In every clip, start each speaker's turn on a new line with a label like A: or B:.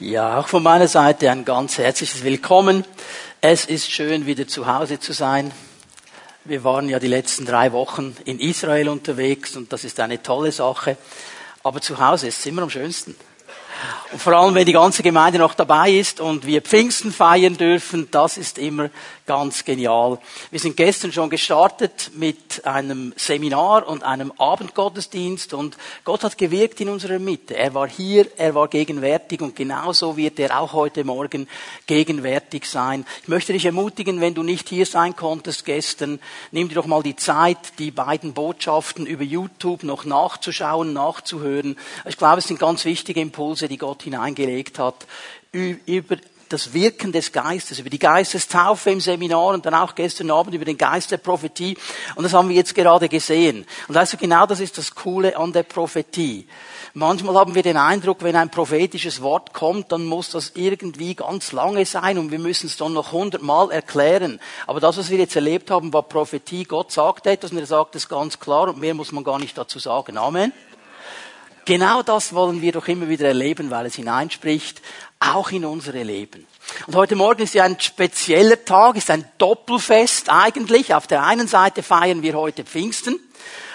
A: Ja, auch von meiner Seite ein ganz herzliches Willkommen. Es ist schön, wieder zu Hause zu sein. Wir waren ja die letzten drei Wochen in Israel unterwegs und das ist eine tolle Sache. Aber zu Hause ist es immer am schönsten. Und vor allem, wenn die ganze Gemeinde noch dabei ist und wir Pfingsten feiern dürfen, das ist immer ganz genial. Wir sind gestern schon gestartet mit einem Seminar und einem Abendgottesdienst und Gott hat gewirkt in unserer Mitte. Er war hier, er war gegenwärtig und genauso wird er auch heute Morgen gegenwärtig sein. Ich möchte dich ermutigen, wenn du nicht hier sein konntest gestern, nimm dir doch mal die Zeit, die beiden Botschaften über YouTube noch nachzuschauen, nachzuhören. Ich glaube, es sind ganz wichtige Impulse, die Gott hineingelegt hat über das Wirken des Geistes, über die Geistestaufe im Seminar und dann auch gestern Abend über den Geist der Prophetie. Und das haben wir jetzt gerade gesehen. Und weißt du, genau das ist das Coole an der Prophetie. Manchmal haben wir den Eindruck, wenn ein prophetisches Wort kommt, dann muss das irgendwie ganz lange sein und wir müssen es dann noch hundertmal erklären. Aber das, was wir jetzt erlebt haben, war Prophetie. Gott sagt etwas und er sagt es ganz klar und mehr muss man gar nicht dazu sagen. Amen. Genau das wollen wir doch immer wieder erleben, weil es hineinspricht, auch in unsere Leben. Und heute Morgen ist ja ein spezieller Tag, ist ein Doppelfest eigentlich. Auf der einen Seite feiern wir heute Pfingsten.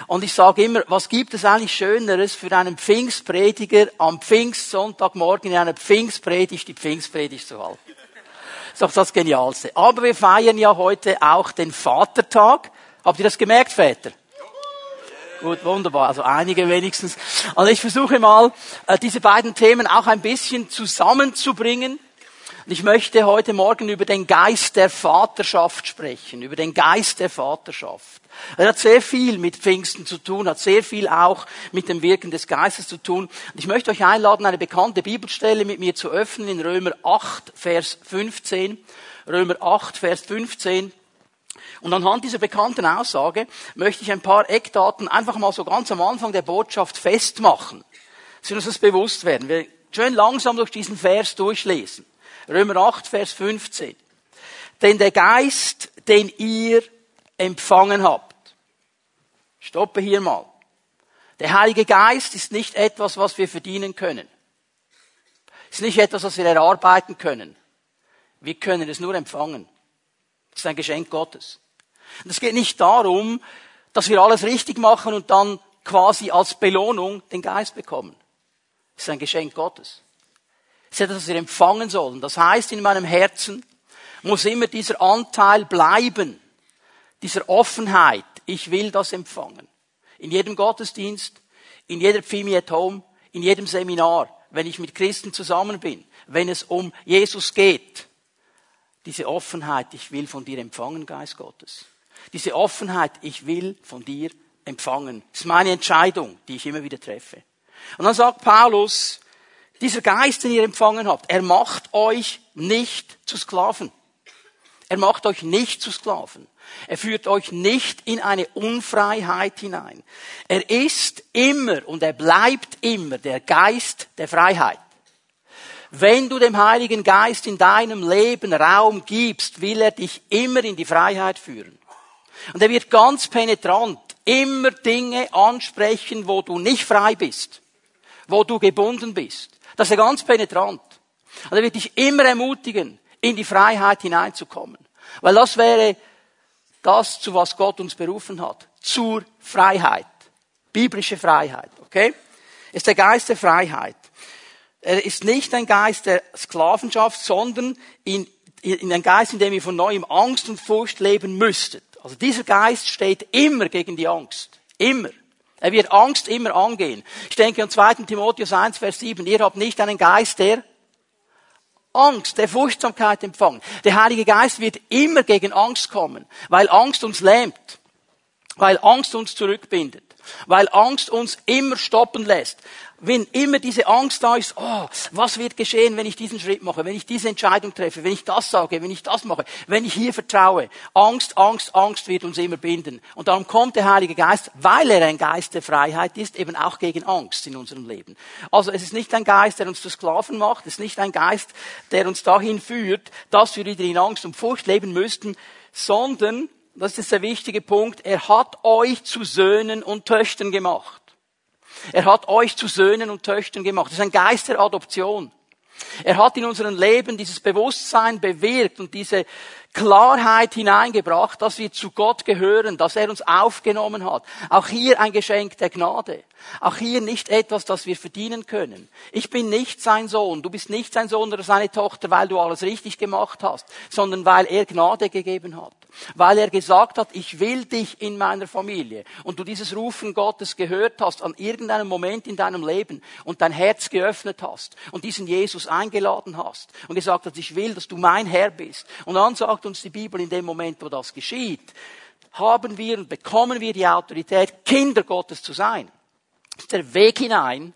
A: Und ich sage immer, was gibt es eigentlich Schöneres für einen Pfingstprediger am Pfingstsonntagmorgen in einer Pfingstpredigt die Pfingstpredigt zu halten? Das ist doch das Genialste. Aber wir feiern ja heute auch den Vatertag. Habt ihr das gemerkt, Väter? Gut, wunderbar. Also einige wenigstens. Also ich versuche mal, äh, diese beiden Themen auch ein bisschen zusammenzubringen. Ich möchte heute Morgen über den Geist der Vaterschaft sprechen, über den Geist der Vaterschaft. Er hat sehr viel mit Pfingsten zu tun, hat sehr viel auch mit dem Wirken des Geistes zu tun. Und ich möchte euch einladen, eine bekannte Bibelstelle mit mir zu öffnen in Römer 8, Vers 15. Römer 8, Vers 15. Und anhand dieser bekannten Aussage möchte ich ein paar Eckdaten einfach mal so ganz am Anfang der Botschaft festmachen. Dass wir uns das bewusst werden. Wir schön langsam durch diesen Vers durchlesen. Römer 8, Vers 15. Denn der Geist, den ihr empfangen habt. Stoppe hier mal. Der Heilige Geist ist nicht etwas, was wir verdienen können. Ist nicht etwas, was wir erarbeiten können. Wir können es nur empfangen. Das ist ein Geschenk Gottes. Und es geht nicht darum, dass wir alles richtig machen und dann quasi als Belohnung den Geist bekommen. Das ist ein Geschenk Gottes. Das ist etwas, was wir empfangen sollen. Das heißt, in meinem Herzen muss immer dieser Anteil bleiben, dieser Offenheit. Ich will das empfangen. In jedem Gottesdienst, in jeder Pfimi at Home, in jedem Seminar, wenn ich mit Christen zusammen bin, wenn es um Jesus geht, diese Offenheit, ich will von dir empfangen, Geist Gottes. Diese Offenheit, ich will von dir empfangen. Das ist meine Entscheidung, die ich immer wieder treffe. Und dann sagt Paulus, dieser Geist, den ihr empfangen habt, er macht euch nicht zu Sklaven. Er macht euch nicht zu Sklaven. Er führt euch nicht in eine Unfreiheit hinein. Er ist immer und er bleibt immer der Geist der Freiheit. Wenn du dem Heiligen Geist in deinem Leben Raum gibst, will er dich immer in die Freiheit führen. Und er wird ganz penetrant immer Dinge ansprechen, wo du nicht frei bist, wo du gebunden bist. Das ist er ganz penetrant. Und er wird dich immer ermutigen, in die Freiheit hineinzukommen. Weil das wäre das, zu was Gott uns berufen hat. Zur Freiheit. Biblische Freiheit. Okay? Ist der Geist der Freiheit. Er ist nicht ein Geist der Sklavenschaft, sondern in, in ein Geist, in dem ihr von neuem Angst und Furcht leben müsstet. Also dieser Geist steht immer gegen die Angst. Immer. Er wird Angst immer angehen. Ich denke an 2. Timotheus 1, Vers 7. Ihr habt nicht einen Geist der Angst, der Furchtsamkeit empfangen. Der Heilige Geist wird immer gegen Angst kommen, weil Angst uns lähmt, weil Angst uns zurückbindet, weil Angst uns immer stoppen lässt, wenn immer diese Angst da ist, oh, was wird geschehen, wenn ich diesen Schritt mache, wenn ich diese Entscheidung treffe, wenn ich das sage, wenn ich das mache, wenn ich hier vertraue. Angst, Angst, Angst wird uns immer binden. Und darum kommt der Heilige Geist, weil er ein Geist der Freiheit ist, eben auch gegen Angst in unserem Leben. Also es ist nicht ein Geist, der uns zu Sklaven macht, es ist nicht ein Geist, der uns dahin führt, dass wir wieder in Angst und Furcht leben müssten, sondern, das ist der wichtige Punkt, er hat euch zu Söhnen und Töchtern gemacht. Er hat euch zu Söhnen und Töchtern gemacht. Das ist ein Geist der Adoption. Er hat in unserem Leben dieses Bewusstsein bewirkt und diese Klarheit hineingebracht, dass wir zu Gott gehören, dass er uns aufgenommen hat. Auch hier ein Geschenk der Gnade. Auch hier nicht etwas, das wir verdienen können. Ich bin nicht sein Sohn, du bist nicht sein Sohn oder seine Tochter, weil du alles richtig gemacht hast, sondern weil er Gnade gegeben hat. Weil er gesagt hat, ich will dich in meiner Familie. Und du dieses Rufen Gottes gehört hast an irgendeinem Moment in deinem Leben und dein Herz geöffnet hast und diesen Jesus eingeladen hast und gesagt hast, ich will, dass du mein Herr bist. Und dann sagt uns die Bibel in dem Moment, wo das geschieht, haben wir und bekommen wir die Autorität, Kinder Gottes zu sein. Das ist der Weg hinein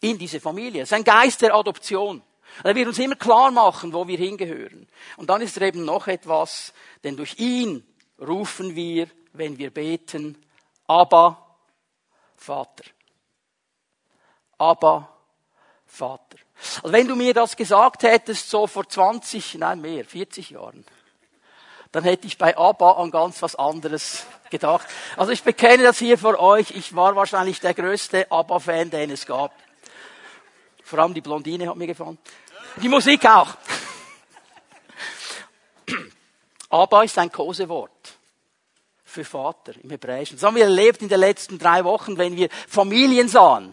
A: in diese Familie. Das ist ein Geist der Adoption. Er wird uns immer klar machen, wo wir hingehören. Und dann ist er eben noch etwas, denn durch ihn rufen wir, wenn wir beten, Abba, Vater. Abba, Vater. Also wenn du mir das gesagt hättest, so vor 20, nein mehr, 40 Jahren, dann hätte ich bei Abba an ganz was anderes gedacht. Also ich bekenne das hier vor euch, ich war wahrscheinlich der größte Abba-Fan, den es gab. Vor allem die Blondine hat mir gefallen. Die Musik auch. Abba ist ein Kosewort für Vater im Hebräischen. Das haben wir erlebt in den letzten drei Wochen, wenn wir Familien sahen.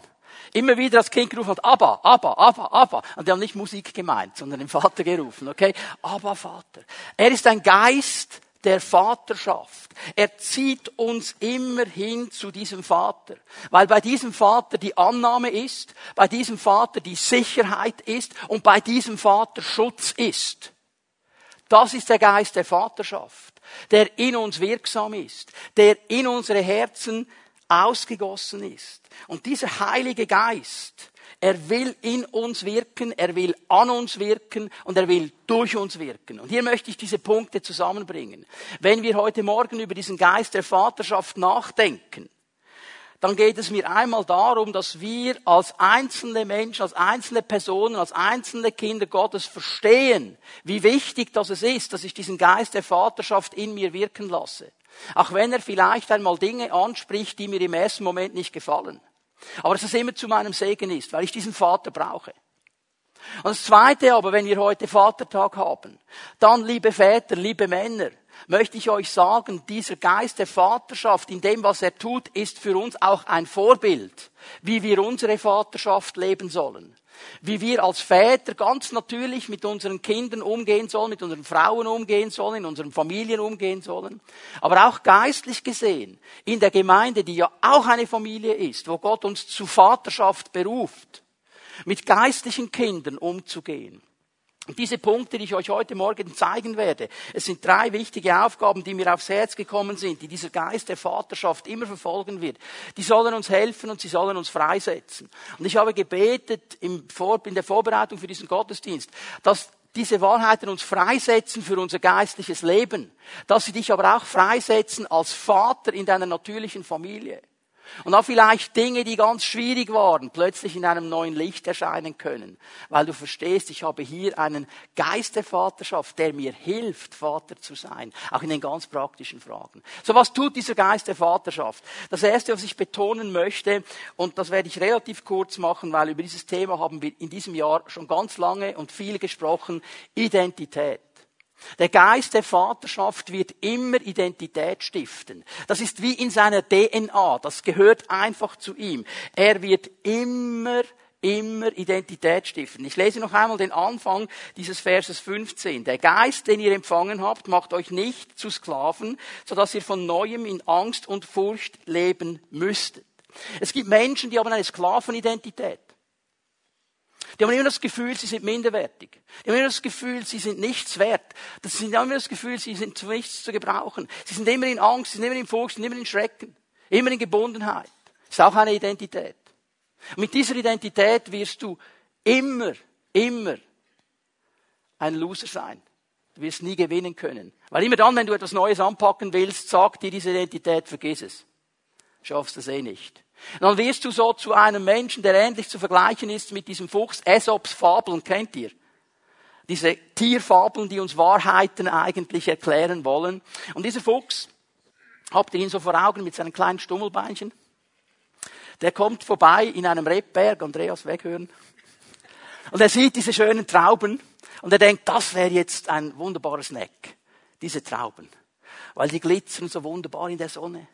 A: Immer wieder das Kind gerufen hat, Abba, Abba, Abba, Abba. Und die haben nicht Musik gemeint, sondern den Vater gerufen, okay? Abba, Vater. Er ist ein Geist der Vaterschaft. Er zieht uns immer hin zu diesem Vater. Weil bei diesem Vater die Annahme ist, bei diesem Vater die Sicherheit ist und bei diesem Vater Schutz ist. Das ist der Geist der Vaterschaft, der in uns wirksam ist, der in unsere Herzen ausgegossen ist. Und dieser Heilige Geist, er will in uns wirken, er will an uns wirken und er will durch uns wirken. Und hier möchte ich diese Punkte zusammenbringen. Wenn wir heute Morgen über diesen Geist der Vaterschaft nachdenken, dann geht es mir einmal darum, dass wir als einzelne Menschen, als einzelne Personen, als einzelne Kinder Gottes verstehen, wie wichtig das es ist, dass ich diesen Geist der Vaterschaft in mir wirken lasse. Auch wenn er vielleicht einmal Dinge anspricht, die mir im ersten Moment nicht gefallen. Aber dass es immer zu meinem Segen ist, weil ich diesen Vater brauche. Und das Zweite aber, wenn wir heute Vatertag haben, dann, liebe Väter, liebe Männer, möchte ich euch sagen, dieser Geist der Vaterschaft in dem, was er tut, ist für uns auch ein Vorbild, wie wir unsere Vaterschaft leben sollen. Wie wir als Väter ganz natürlich mit unseren Kindern umgehen sollen, mit unseren Frauen umgehen sollen, in unseren Familien umgehen sollen. Aber auch geistlich gesehen, in der Gemeinde, die ja auch eine Familie ist, wo Gott uns zu Vaterschaft beruft, mit geistlichen Kindern umzugehen. Diese Punkte, die ich euch heute Morgen zeigen werde, es sind drei wichtige Aufgaben, die mir aufs Herz gekommen sind, die dieser Geist der Vaterschaft immer verfolgen wird. Die sollen uns helfen und sie sollen uns freisetzen. Und ich habe gebetet in der Vorbereitung für diesen Gottesdienst, dass diese Wahrheiten uns freisetzen für unser geistliches Leben, dass sie dich aber auch freisetzen als Vater in deiner natürlichen Familie. Und auch vielleicht Dinge, die ganz schwierig waren, plötzlich in einem neuen Licht erscheinen können. Weil du verstehst, ich habe hier einen Geist der Vaterschaft, der mir hilft, Vater zu sein. Auch in den ganz praktischen Fragen. So was tut dieser Geist der Vaterschaft? Das erste, was ich betonen möchte, und das werde ich relativ kurz machen, weil über dieses Thema haben wir in diesem Jahr schon ganz lange und viel gesprochen, Identität. Der Geist der Vaterschaft wird immer Identität stiften. Das ist wie in seiner DNA. Das gehört einfach zu ihm. Er wird immer immer Identität stiften. Ich lese noch einmal den Anfang dieses Verses 15. Der Geist, den ihr empfangen habt, macht euch nicht zu Sklaven, sodass ihr von neuem in Angst und Furcht leben müsstet. Es gibt Menschen, die haben eine Sklavenidentität. Die haben immer das Gefühl, sie sind minderwertig. Die haben immer das Gefühl, sie sind nichts wert. Das sind immer das Gefühl, sie sind zu nichts zu gebrauchen. Sie sind immer in Angst, sie sind immer in Furcht, sie sind immer in Schrecken. Immer in Gebundenheit. Das ist auch eine Identität. Und mit dieser Identität wirst du immer, immer ein Loser sein. Du wirst nie gewinnen können. Weil immer dann, wenn du etwas Neues anpacken willst, sagt dir diese Identität, vergiss es. Schaffst es eh nicht. Dann wirst du so zu einem Menschen, der ähnlich zu vergleichen ist mit diesem Fuchs. Aesops Fabeln kennt ihr? Diese Tierfabeln, die uns Wahrheiten eigentlich erklären wollen. Und dieser Fuchs, habt ihr ihn so vor Augen mit seinen kleinen Stummelbeinchen? Der kommt vorbei in einem Rebberg, Andreas weghören. Und er sieht diese schönen Trauben und er denkt, das wäre jetzt ein wunderbarer Snack. Diese Trauben. Weil die glitzern so wunderbar in der Sonne.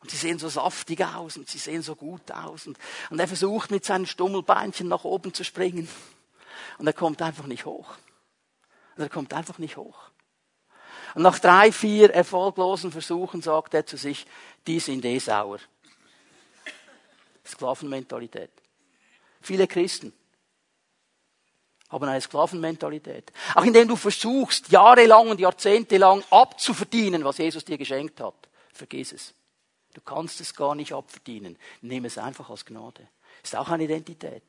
A: Und sie sehen so saftig aus und sie sehen so gut aus. Und, und er versucht mit seinen Stummelbeinchen nach oben zu springen. Und er kommt einfach nicht hoch. Und er kommt einfach nicht hoch. Und nach drei, vier erfolglosen Versuchen sagt er zu sich, die sind eh sauer. Sklavenmentalität. Viele Christen haben eine Sklavenmentalität. Auch indem du versuchst, jahrelang und jahrzehntelang abzuverdienen, was Jesus dir geschenkt hat. Vergiss es. Du kannst es gar nicht abverdienen. Nimm es einfach als Gnade. Ist auch eine Identität.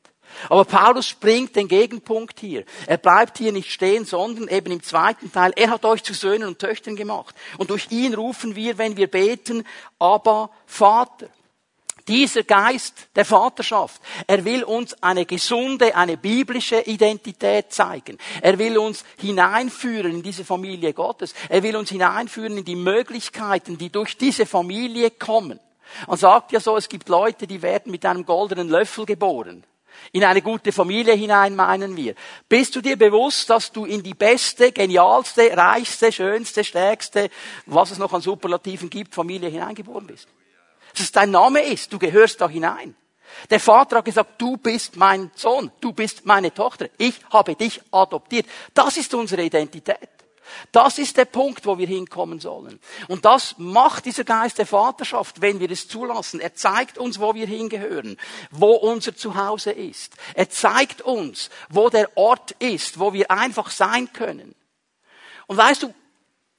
A: Aber Paulus springt den Gegenpunkt hier. Er bleibt hier nicht stehen, sondern eben im zweiten Teil, er hat euch zu Söhnen und Töchtern gemacht. Und durch ihn rufen wir, wenn wir beten, aber Vater. Dieser Geist der Vaterschaft, er will uns eine gesunde, eine biblische Identität zeigen. Er will uns hineinführen in diese Familie Gottes. Er will uns hineinführen in die Möglichkeiten, die durch diese Familie kommen. Man sagt ja so, es gibt Leute, die werden mit einem goldenen Löffel geboren. In eine gute Familie hinein meinen wir. Bist du dir bewusst, dass du in die beste, genialste, reichste, schönste, stärkste, was es noch an Superlativen gibt, Familie hineingeboren bist? Dass es dein Name ist. Du gehörst da hinein. Der Vater hat gesagt, du bist mein Sohn, du bist meine Tochter, ich habe dich adoptiert. Das ist unsere Identität. Das ist der Punkt, wo wir hinkommen sollen. Und das macht dieser Geist der Vaterschaft, wenn wir es zulassen. Er zeigt uns, wo wir hingehören, wo unser Zuhause ist. Er zeigt uns, wo der Ort ist, wo wir einfach sein können. Und weißt du,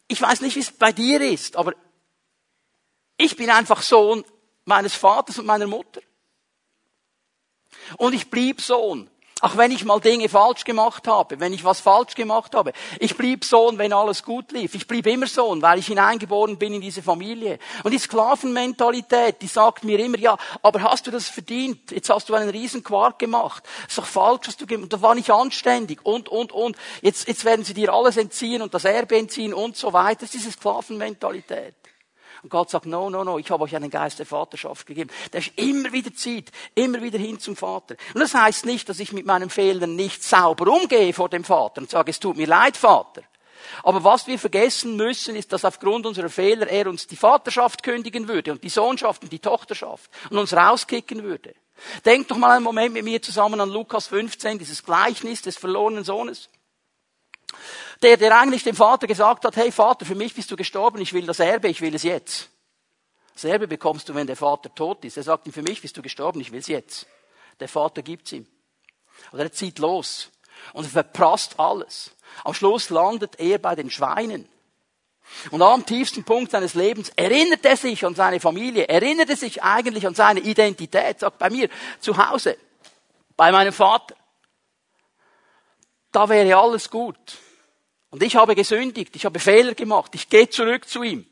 A: ich weiß nicht, wie es bei dir ist, aber ich bin einfach Sohn meines Vaters und meiner Mutter. Und ich blieb Sohn. Auch wenn ich mal Dinge falsch gemacht habe, wenn ich was falsch gemacht habe. Ich blieb Sohn, wenn alles gut lief. Ich blieb immer Sohn, weil ich hineingeboren bin in diese Familie. Und die Sklavenmentalität, die sagt mir immer, ja, aber hast du das verdient? Jetzt hast du einen riesen Quark gemacht. Ist doch falsch, was du gemacht Das war nicht anständig. Und, und, und. Jetzt, jetzt werden sie dir alles entziehen und das Erbe entziehen und so weiter. Das ist diese Sklavenmentalität. Und Gott sagt, no, no, no, ich habe euch einen Geist der Vaterschaft gegeben, der euch immer wieder zieht, immer wieder hin zum Vater. Und das heißt nicht, dass ich mit meinen Fehlern nicht sauber umgehe vor dem Vater und sage, es tut mir leid, Vater. Aber was wir vergessen müssen, ist, dass aufgrund unserer Fehler er uns die Vaterschaft kündigen würde und die Sohnschaft und die Tochterschaft und uns rauskicken würde. Denkt doch mal einen Moment mit mir zusammen an Lukas 15, dieses Gleichnis des verlorenen Sohnes. Der, der eigentlich dem Vater gesagt hat, hey Vater, für mich bist du gestorben, ich will das Erbe, ich will es jetzt. Das Erbe bekommst du, wenn der Vater tot ist. Er sagt ihm, für mich bist du gestorben, ich will es jetzt. Der Vater gibt's ihm. Oder er zieht los. Und er verprasst alles. Am Schluss landet er bei den Schweinen. Und am tiefsten Punkt seines Lebens erinnert er sich an seine Familie, erinnert er sich eigentlich an seine Identität, sagt bei mir zu Hause, bei meinem Vater. Da wäre alles gut. Und ich habe gesündigt, ich habe Fehler gemacht, ich gehe zurück zu ihm.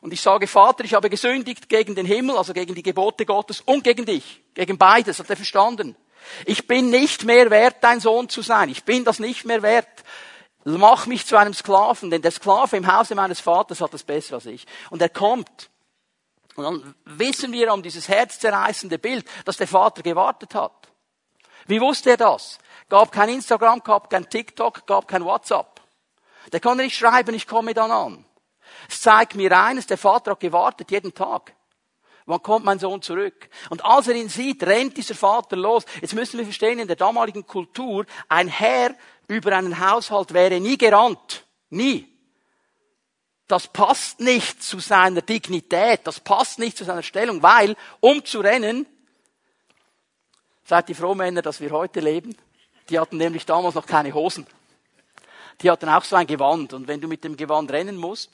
A: Und ich sage, Vater, ich habe gesündigt gegen den Himmel, also gegen die Gebote Gottes und gegen dich. Gegen beides, hat er verstanden. Ich bin nicht mehr wert, dein Sohn zu sein. Ich bin das nicht mehr wert. Mach mich zu einem Sklaven, denn der Sklave im Hause meines Vaters hat es besser als ich. Und er kommt. Und dann wissen wir um dieses herzzerreißende Bild, dass der Vater gewartet hat. Wie wusste er das? Gab kein Instagram, gab kein TikTok, gab kein WhatsApp. Der konnte nicht schreiben, ich komme dann an. Es zeigt mir eines, der Vater hat gewartet jeden Tag. Wann kommt mein Sohn zurück? Und als er ihn sieht, rennt dieser Vater los. Jetzt müssen wir verstehen, in der damaligen Kultur, ein Herr über einen Haushalt wäre nie gerannt. Nie. Das passt nicht zu seiner Dignität, das passt nicht zu seiner Stellung, weil, um zu rennen, seid ihr froh, Männer, dass wir heute leben? Die hatten nämlich damals noch keine Hosen. Die hatten auch so ein Gewand. Und wenn du mit dem Gewand rennen musst,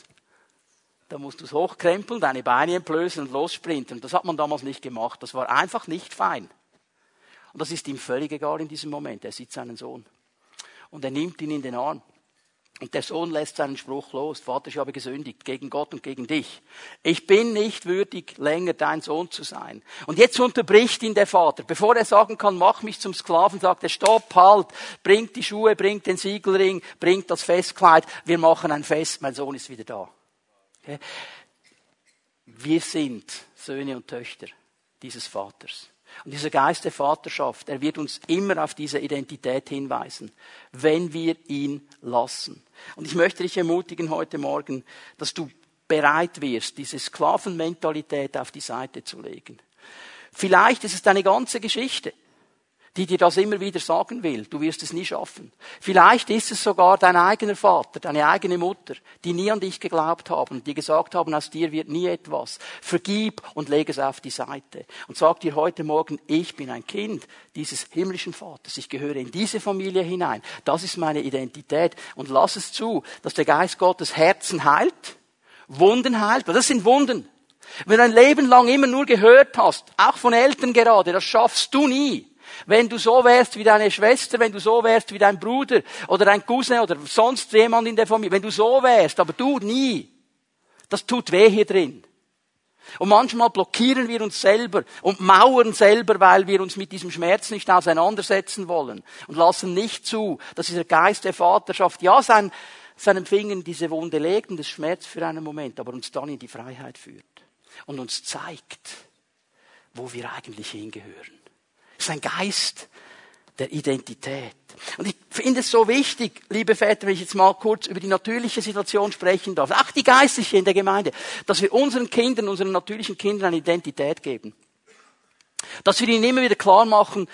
A: dann musst du es hochkrempeln, deine Beine entblößen und lossprinten. Das hat man damals nicht gemacht. Das war einfach nicht fein. Und das ist ihm völlig egal in diesem Moment. Er sieht seinen Sohn. Und er nimmt ihn in den Arm. Und der Sohn lässt seinen Spruch los. Vater, ich habe gesündigt gegen Gott und gegen dich. Ich bin nicht würdig, länger dein Sohn zu sein. Und jetzt unterbricht ihn der Vater. Bevor er sagen kann, mach mich zum Sklaven, sagt er, stopp, halt, bringt die Schuhe, bringt den Siegelring, bringt das Festkleid. Wir machen ein Fest, mein Sohn ist wieder da. Wir sind Söhne und Töchter dieses Vaters. Und dieser Geist der Vaterschaft, er wird uns immer auf diese Identität hinweisen, wenn wir ihn lassen. Und ich möchte dich ermutigen heute Morgen, dass du bereit wirst, diese Sklavenmentalität auf die Seite zu legen. Vielleicht ist es deine ganze Geschichte die dir das immer wieder sagen will. Du wirst es nie schaffen. Vielleicht ist es sogar dein eigener Vater, deine eigene Mutter, die nie an dich geglaubt haben, die gesagt haben, aus dir wird nie etwas. Vergib und leg es auf die Seite. Und sag dir heute Morgen, ich bin ein Kind dieses himmlischen Vaters. Ich gehöre in diese Familie hinein. Das ist meine Identität. Und lass es zu, dass der Geist Gottes Herzen heilt, Wunden heilt. Das sind Wunden. Wenn du ein Leben lang immer nur gehört hast, auch von Eltern gerade, das schaffst du nie wenn du so wärst wie deine Schwester, wenn du so wärst wie dein Bruder oder dein Cousin oder sonst jemand in der Familie, wenn du so wärst, aber du nie, das tut weh hier drin. Und manchmal blockieren wir uns selber und mauern selber, weil wir uns mit diesem Schmerz nicht auseinandersetzen wollen und lassen nicht zu, dass dieser Geist der Vaterschaft, ja, sein, Finger diese Wunde legt und es schmerzt für einen Moment, aber uns dann in die Freiheit führt und uns zeigt, wo wir eigentlich hingehören. Das ist ein Geist der Identität. Und ich finde es so wichtig, liebe Väter, wenn ich jetzt mal kurz über die natürliche Situation sprechen darf, auch die geistliche in der Gemeinde, dass wir unseren Kindern, unseren natürlichen Kindern eine Identität geben. Dass wir ihnen immer wieder klar machen,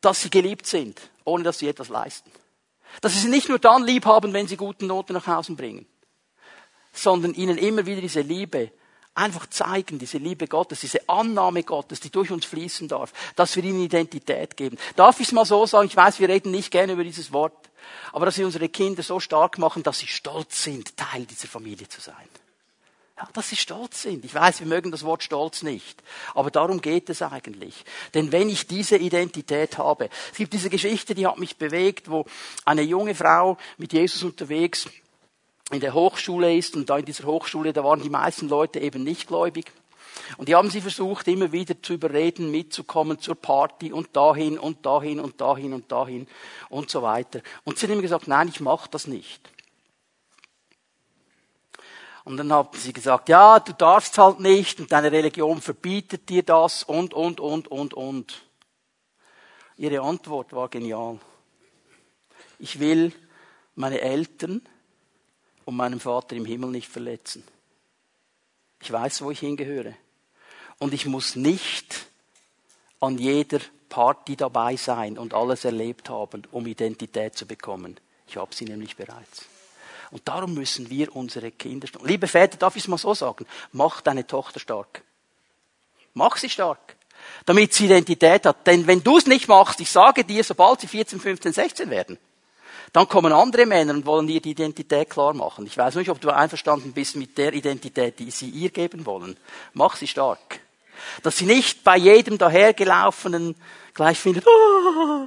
A: dass sie geliebt sind, ohne dass sie etwas leisten. Dass wir sie nicht nur dann lieb haben, wenn sie gute Noten nach Hause bringen, sondern ihnen immer wieder diese Liebe einfach zeigen, diese Liebe Gottes, diese Annahme Gottes, die durch uns fließen darf, dass wir ihnen Identität geben. Darf ich es mal so sagen? Ich weiß, wir reden nicht gerne über dieses Wort, aber dass wir unsere Kinder so stark machen, dass sie stolz sind, Teil dieser Familie zu sein. Ja, dass sie stolz sind. Ich weiß, wir mögen das Wort stolz nicht. Aber darum geht es eigentlich. Denn wenn ich diese Identität habe, es gibt diese Geschichte, die hat mich bewegt, wo eine junge Frau mit Jesus unterwegs in der Hochschule ist und da in dieser Hochschule, da waren die meisten Leute eben nicht gläubig. Und die haben sie versucht, immer wieder zu überreden, mitzukommen zur Party und dahin und dahin und dahin und dahin und so weiter. Und sie haben immer gesagt, nein, ich mache das nicht. Und dann haben sie gesagt, ja, du darfst halt nicht und deine Religion verbietet dir das und, und, und, und, und. Ihre Antwort war genial. Ich will meine Eltern und meinen Vater im Himmel nicht verletzen. Ich weiß, wo ich hingehöre. Und ich muss nicht an jeder Party dabei sein und alles erlebt haben, um Identität zu bekommen. Ich habe sie nämlich bereits. Und darum müssen wir unsere Kinder, liebe Väter, darf ich es mal so sagen, mach deine Tochter stark. Mach sie stark. Damit sie Identität hat. Denn wenn du es nicht machst, ich sage dir, sobald sie 14, 15, 16 werden, dann kommen andere Männer und wollen ihr die Identität klar machen. Ich weiß nicht, ob du einverstanden bist mit der Identität, die sie ihr geben wollen. Mach sie stark. Dass sie nicht bei jedem dahergelaufenen gleich findet, oh.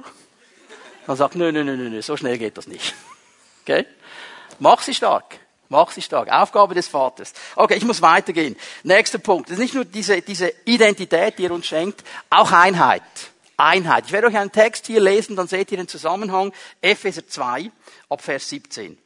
A: dann sagt, nö, nö, nö, nö, so schnell geht das nicht. Okay? Mach sie stark. Mach sie stark. Aufgabe des Vaters. Okay, ich muss weitergehen. Nächster Punkt. Das ist nicht nur diese, diese Identität, die er uns schenkt, auch Einheit. Einheit. Ich werde euch einen Text hier lesen, dann seht ihr den Zusammenhang. Epheser 2 ab Vers 17.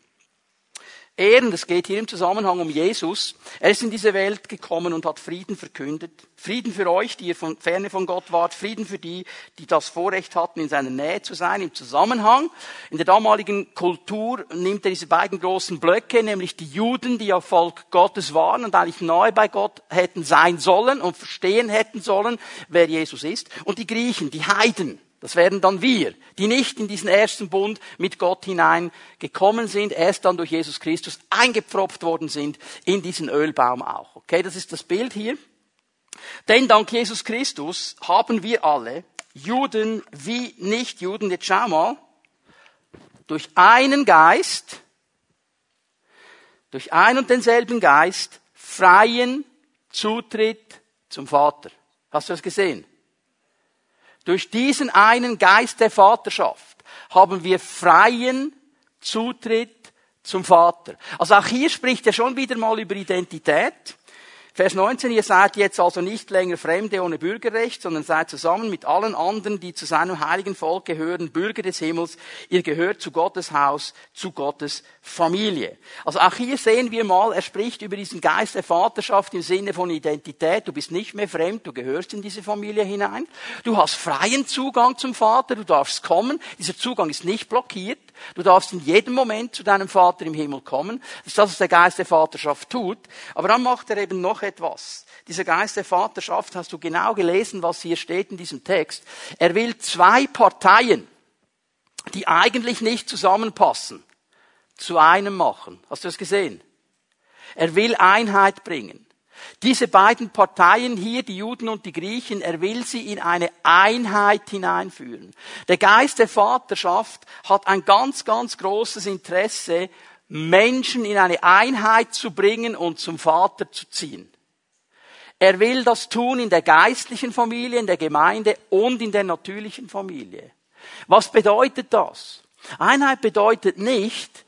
A: Und es geht hier im Zusammenhang um Jesus, er ist in diese Welt gekommen und hat Frieden verkündet. Frieden für euch, die ihr von ferne von Gott wart, Frieden für die, die das Vorrecht hatten, in seiner Nähe zu sein, im Zusammenhang. In der damaligen Kultur nimmt er diese beiden großen Blöcke, nämlich die Juden, die ja Volk Gottes waren und eigentlich nahe bei Gott hätten sein sollen und verstehen hätten sollen, wer Jesus ist, und die Griechen, die Heiden. Das wären dann wir, die nicht in diesen ersten Bund mit Gott hineingekommen sind, erst dann durch Jesus Christus eingepfropft worden sind in diesen Ölbaum auch. Okay, das ist das Bild hier. Denn dank Jesus Christus haben wir alle, Juden wie Nichtjuden, jetzt schau mal, durch einen Geist, durch einen und denselben Geist, freien Zutritt zum Vater. Hast du das gesehen? Durch diesen einen Geist der Vaterschaft haben wir freien Zutritt zum Vater. Also auch hier spricht er schon wieder mal über Identität. Vers 19, ihr seid jetzt also nicht länger Fremde ohne Bürgerrecht, sondern seid zusammen mit allen anderen, die zu seinem heiligen Volk gehören, Bürger des Himmels. Ihr gehört zu Gottes Haus, zu Gottes Familie. Also auch hier sehen wir mal, er spricht über diesen Geist der Vaterschaft im Sinne von Identität. Du bist nicht mehr fremd, du gehörst in diese Familie hinein. Du hast freien Zugang zum Vater, du darfst kommen. Dieser Zugang ist nicht blockiert. Du darfst in jedem Moment zu deinem Vater im Himmel kommen. Das ist das, was der Geist der Vaterschaft tut. Aber dann macht er eben noch etwas. Dieser Geist der Vaterschaft, hast du genau gelesen, was hier steht in diesem Text. Er will zwei Parteien, die eigentlich nicht zusammenpassen, zu einem machen. Hast du das gesehen? Er will Einheit bringen. Diese beiden Parteien hier, die Juden und die Griechen, er will sie in eine Einheit hineinführen. Der Geist der Vaterschaft hat ein ganz, ganz großes Interesse, Menschen in eine Einheit zu bringen und zum Vater zu ziehen. Er will das tun in der geistlichen Familie, in der Gemeinde und in der natürlichen Familie. Was bedeutet das? Einheit bedeutet nicht,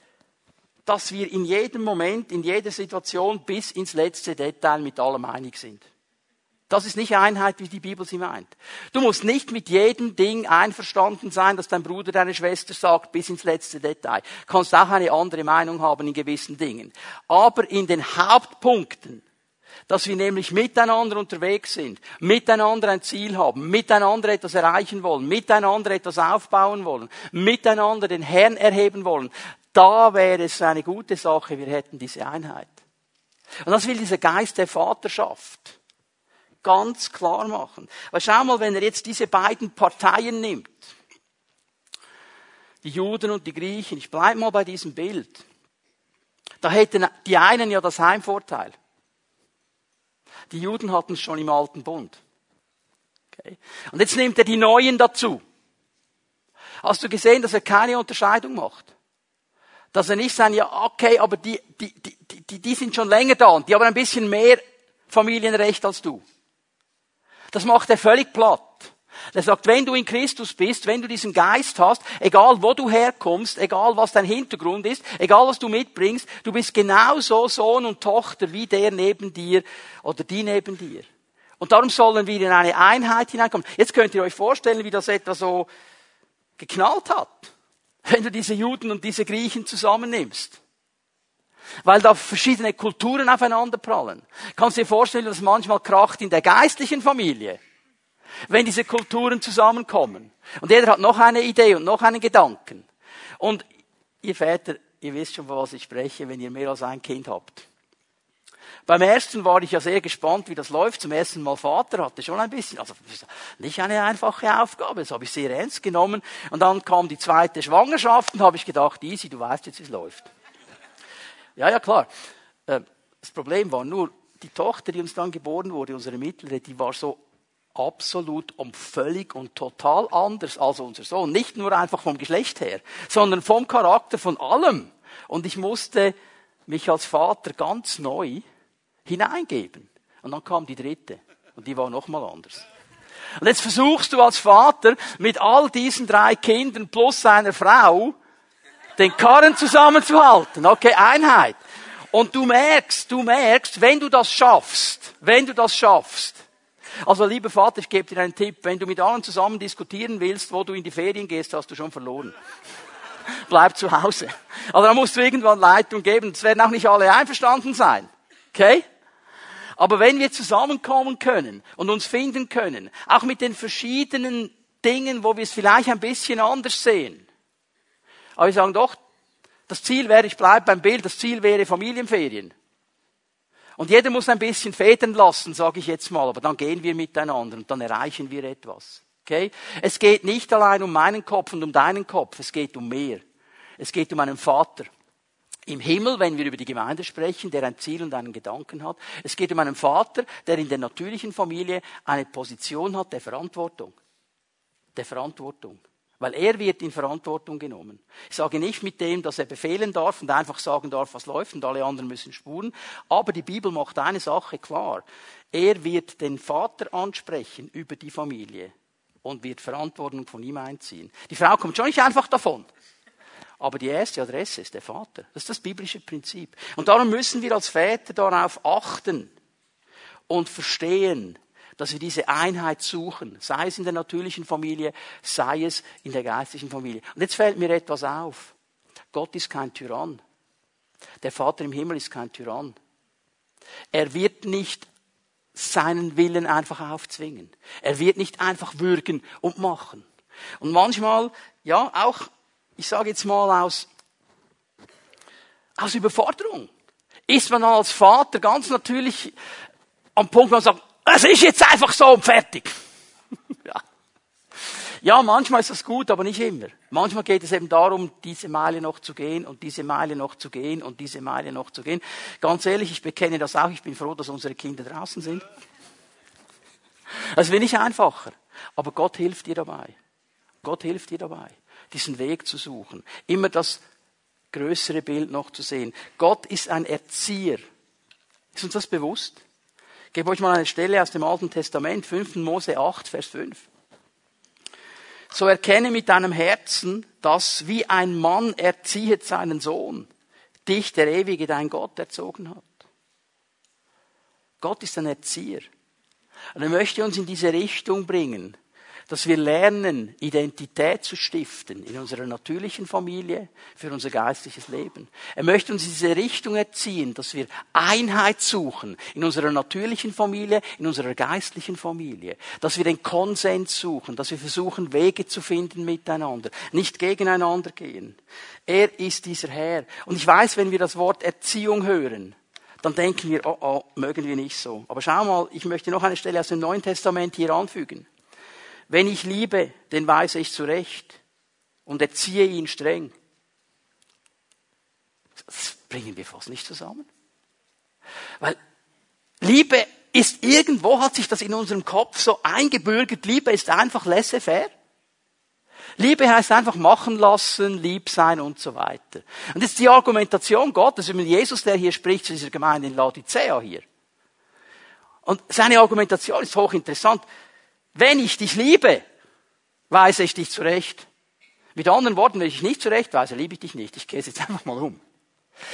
A: dass wir in jedem Moment, in jeder Situation bis ins letzte Detail mit allem einig sind. Das ist nicht Einheit, wie die Bibel sie meint. Du musst nicht mit jedem Ding einverstanden sein, dass dein Bruder, deine Schwester sagt, bis ins letzte Detail. Du kannst auch eine andere Meinung haben in gewissen Dingen. Aber in den Hauptpunkten, dass wir nämlich miteinander unterwegs sind, miteinander ein Ziel haben, miteinander etwas erreichen wollen, miteinander etwas aufbauen wollen, miteinander den Herrn erheben wollen, da wäre es eine gute Sache, wir hätten diese Einheit. Und das will dieser Geist der Vaterschaft ganz klar machen. Weil schau mal, wenn er jetzt diese beiden Parteien nimmt, die Juden und die Griechen, ich bleibe mal bei diesem Bild, da hätten die einen ja das Heimvorteil. Die Juden hatten es schon im alten Bund. Okay. Und jetzt nimmt er die Neuen dazu. Hast du gesehen, dass er keine Unterscheidung macht? Dass er nicht sagen, ja, okay, aber die, die, die, die, die sind schon länger da und die haben ein bisschen mehr Familienrecht als du. Das macht er völlig platt. Er sagt, wenn du in Christus bist, wenn du diesen Geist hast, egal wo du herkommst, egal was dein Hintergrund ist, egal was du mitbringst, du bist genauso Sohn und Tochter wie der neben dir oder die neben dir. Und darum sollen wir in eine Einheit hineinkommen. Jetzt könnt ihr euch vorstellen, wie das etwa so geknallt hat wenn du diese Juden und diese Griechen zusammennimmst. Weil da verschiedene Kulturen aufeinander prallen. Kannst du dir vorstellen, dass manchmal kracht in der geistlichen Familie, wenn diese Kulturen zusammenkommen. Und jeder hat noch eine Idee und noch einen Gedanken. Und ihr Väter, ihr wisst schon, von was ich spreche, wenn ihr mehr als ein Kind habt. Beim ersten war ich ja sehr gespannt, wie das läuft. Zum ersten Mal Vater hatte schon ein bisschen, also nicht eine einfache Aufgabe, das habe ich sehr ernst genommen. Und dann kam die zweite Schwangerschaft und habe ich gedacht, easy, du weißt jetzt, wie es läuft. Ja, ja, klar. Ähm, das Problem war nur, die Tochter, die uns dann geboren wurde, unsere mittlere, die war so absolut und völlig und total anders als unser Sohn. Nicht nur einfach vom Geschlecht her, sondern vom Charakter, von allem. Und ich musste mich als Vater ganz neu hineingeben. Und dann kam die dritte. Und die war nochmal anders. Und jetzt versuchst du als Vater mit all diesen drei Kindern plus seiner Frau den Karren zusammenzuhalten. Okay, Einheit. Und du merkst, du merkst, wenn du das schaffst, wenn du das schaffst, also lieber Vater, ich gebe dir einen Tipp, wenn du mit allen zusammen diskutieren willst, wo du in die Ferien gehst, hast du schon verloren. Bleib zu Hause. Also da musst du irgendwann Leitung geben. Es werden auch nicht alle einverstanden sein. Okay? Aber wenn wir zusammenkommen können und uns finden können, auch mit den verschiedenen Dingen, wo wir es vielleicht ein bisschen anders sehen, aber wir sagen doch, das Ziel wäre, ich bleibe beim Bild, das Ziel wäre Familienferien. Und jeder muss ein bisschen federn lassen, sage ich jetzt mal, aber dann gehen wir miteinander und dann erreichen wir etwas. Okay? Es geht nicht allein um meinen Kopf und um deinen Kopf, es geht um mehr. Es geht um einen Vater im Himmel, wenn wir über die Gemeinde sprechen, der ein Ziel und einen Gedanken hat. Es geht um einen Vater, der in der natürlichen Familie eine Position hat der Verantwortung. Der Verantwortung. Weil er wird in Verantwortung genommen. Ich sage nicht mit dem, dass er befehlen darf und einfach sagen darf, was läuft und alle anderen müssen spuren. Aber die Bibel macht eine Sache klar. Er wird den Vater ansprechen über die Familie und wird Verantwortung von ihm einziehen. Die Frau kommt schon nicht einfach davon. Aber die erste Adresse ist der Vater. Das ist das biblische Prinzip. Und darum müssen wir als Väter darauf achten, und verstehen, dass wir diese Einheit suchen, sei es in der natürlichen Familie, sei es in der geistlichen Familie. Und jetzt fällt mir etwas auf. Gott ist kein Tyrann. Der Vater im Himmel ist kein Tyrann. Er wird nicht seinen Willen einfach aufzwingen. Er wird nicht einfach würgen und machen. Und manchmal, ja, auch, ich sage jetzt mal aus, aus Überforderung, ist man als Vater ganz natürlich am Punkt, wo man sagt, es ist jetzt einfach so und fertig. ja. ja, manchmal ist das gut, aber nicht immer. Manchmal geht es eben darum, diese Meile noch zu gehen und diese Meile noch zu gehen und diese Meile noch zu gehen. Ganz ehrlich, ich bekenne das auch. Ich bin froh, dass unsere Kinder draußen sind. Es wird nicht einfacher. Aber Gott hilft dir dabei. Gott hilft dir dabei, diesen Weg zu suchen. Immer das größere Bild noch zu sehen. Gott ist ein Erzieher. Ist uns das bewusst? Ich gebe euch mal eine Stelle aus dem Alten Testament, 5. Mose 8, Vers 5. So erkenne mit deinem Herzen, dass wie ein Mann erziehet seinen Sohn, dich der Ewige dein Gott erzogen hat. Gott ist ein Erzieher. Und er möchte uns in diese Richtung bringen, dass wir lernen, Identität zu stiften in unserer natürlichen Familie, für unser geistliches Leben. Er möchte uns in diese Richtung erziehen, dass wir Einheit suchen in unserer natürlichen Familie, in unserer geistlichen Familie, dass wir den Konsens suchen, dass wir versuchen, Wege zu finden miteinander, nicht gegeneinander gehen. Er ist dieser Herr. Und ich weiß, wenn wir das Wort Erziehung hören, dann denken wir, oh, oh, mögen wir nicht so. Aber schau mal, ich möchte noch eine Stelle aus dem Neuen Testament hier anfügen. Wenn ich liebe, den weise ich zurecht und erziehe ihn streng. Das bringen wir fast nicht zusammen. Weil Liebe ist irgendwo, hat sich das in unserem Kopf so eingebürgert, Liebe ist einfach laissez-faire. Liebe heißt einfach machen lassen, lieb sein und so weiter. Und das ist die Argumentation Gottes, über Jesus, der hier spricht zu dieser Gemeinde in Laodicea hier. Und seine Argumentation ist hochinteressant. Wenn ich dich liebe, weise ich dich zurecht. Mit anderen Worten, wenn ich dich nicht zurechtweise, liebe ich dich nicht. Ich gehe es jetzt einfach mal um.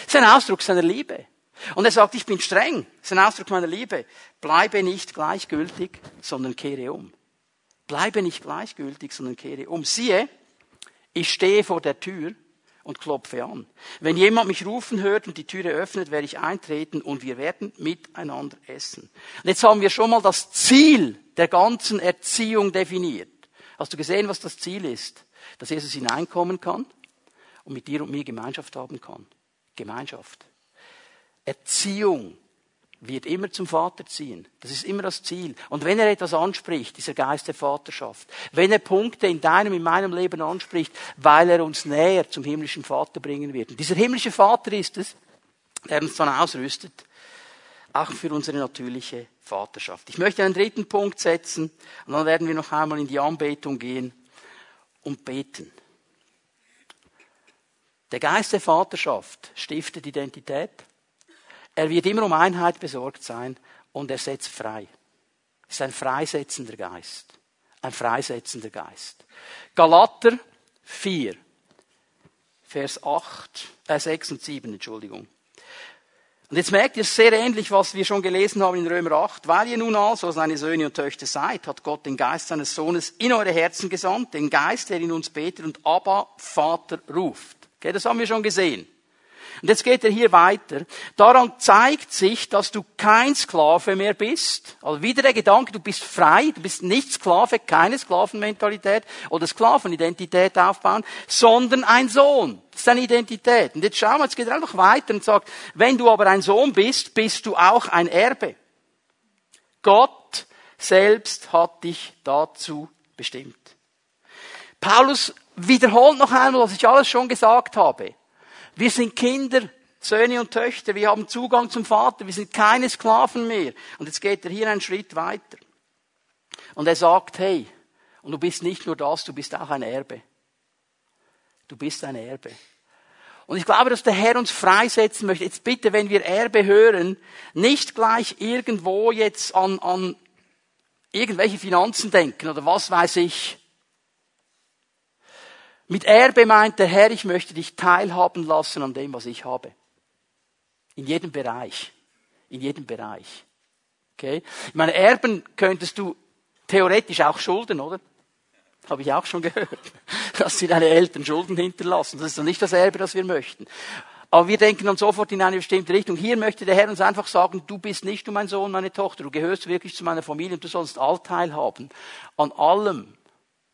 A: Das ist ein Ausdruck seiner Liebe. Und er sagt, ich bin streng. Das ist ein Ausdruck meiner Liebe. Bleibe nicht gleichgültig, sondern kehre um. Bleibe nicht gleichgültig, sondern kehre um. Siehe, ich stehe vor der Tür und klopfe an. Wenn jemand mich rufen hört und die Türe öffnet, werde ich eintreten und wir werden miteinander essen. Und jetzt haben wir schon mal das Ziel der ganzen Erziehung definiert. Hast du gesehen, was das Ziel ist? Dass Jesus hineinkommen kann und mit dir und mir Gemeinschaft haben kann. Gemeinschaft. Erziehung wird immer zum Vater ziehen. Das ist immer das Ziel. Und wenn er etwas anspricht, dieser Geist der Vaterschaft, wenn er Punkte in deinem, in meinem Leben anspricht, weil er uns näher zum himmlischen Vater bringen wird. Und dieser himmlische Vater ist es, der uns dann ausrüstet, auch für unsere natürliche Vaterschaft. Ich möchte einen dritten Punkt setzen und dann werden wir noch einmal in die Anbetung gehen und beten. Der Geist der Vaterschaft stiftet Identität. Er wird immer um Einheit besorgt sein und er setzt frei. Es ist ein freisetzender Geist. Ein freisetzender Geist. Galater 4, Vers 8, äh 6 und 7, Entschuldigung. Und jetzt merkt ihr sehr ähnlich, was wir schon gelesen haben in Römer 8. Weil ihr nun also seine Söhne und Töchter seid, hat Gott den Geist seines Sohnes in eure Herzen gesandt, den Geist, der in uns betet und Abba, Vater ruft. Okay, das haben wir schon gesehen. Und jetzt geht er hier weiter. Daran zeigt sich, dass du kein Sklave mehr bist. Also wieder der Gedanke, du bist frei, du bist nicht Sklave, keine Sklavenmentalität oder Sklavenidentität aufbauen, sondern ein Sohn. Das ist deine Identität. Und jetzt schauen wir, jetzt geht er einfach weiter und sagt, wenn du aber ein Sohn bist, bist du auch ein Erbe. Gott selbst hat dich dazu bestimmt. Paulus wiederholt noch einmal, was ich alles schon gesagt habe. Wir sind Kinder, Söhne und Töchter, wir haben Zugang zum Vater, wir sind keine Sklaven mehr. Und jetzt geht er hier einen Schritt weiter. Und er sagt, hey, und du bist nicht nur das, du bist auch ein Erbe. Du bist ein Erbe. Und ich glaube, dass der Herr uns freisetzen möchte. Jetzt bitte, wenn wir Erbe hören, nicht gleich irgendwo jetzt an, an irgendwelche Finanzen denken oder was weiß ich. Mit Erbe meint der Herr, ich möchte dich teilhaben lassen an dem, was ich habe. In jedem Bereich. In jedem Bereich. Okay? Ich meine, Erben könntest du theoretisch auch schulden, oder? Habe ich auch schon gehört. Dass sie deine Eltern Schulden hinterlassen. Das ist doch nicht das Erbe, das wir möchten. Aber wir denken dann sofort in eine bestimmte Richtung. Hier möchte der Herr uns einfach sagen, du bist nicht nur mein Sohn, meine Tochter, du gehörst wirklich zu meiner Familie und du sollst Allteil haben an allem,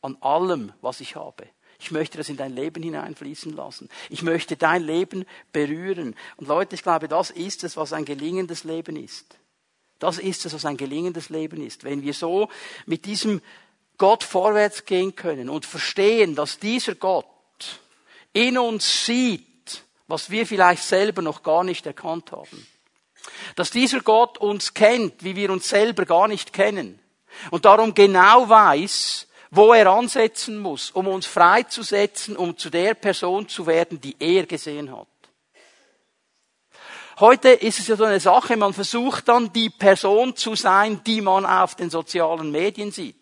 A: an allem, was ich habe. Ich möchte das in dein Leben hineinfließen lassen. Ich möchte dein Leben berühren. Und Leute, ich glaube, das ist es, was ein gelingendes Leben ist. Das ist es, was ein gelingendes Leben ist. Wenn wir so mit diesem Gott vorwärts gehen können und verstehen, dass dieser Gott in uns sieht, was wir vielleicht selber noch gar nicht erkannt haben. Dass dieser Gott uns kennt, wie wir uns selber gar nicht kennen. Und darum genau weiß, wo er ansetzen muss, um uns freizusetzen, um zu der Person zu werden, die er gesehen hat. Heute ist es ja so eine Sache, man versucht dann die Person zu sein, die man auf den sozialen Medien sieht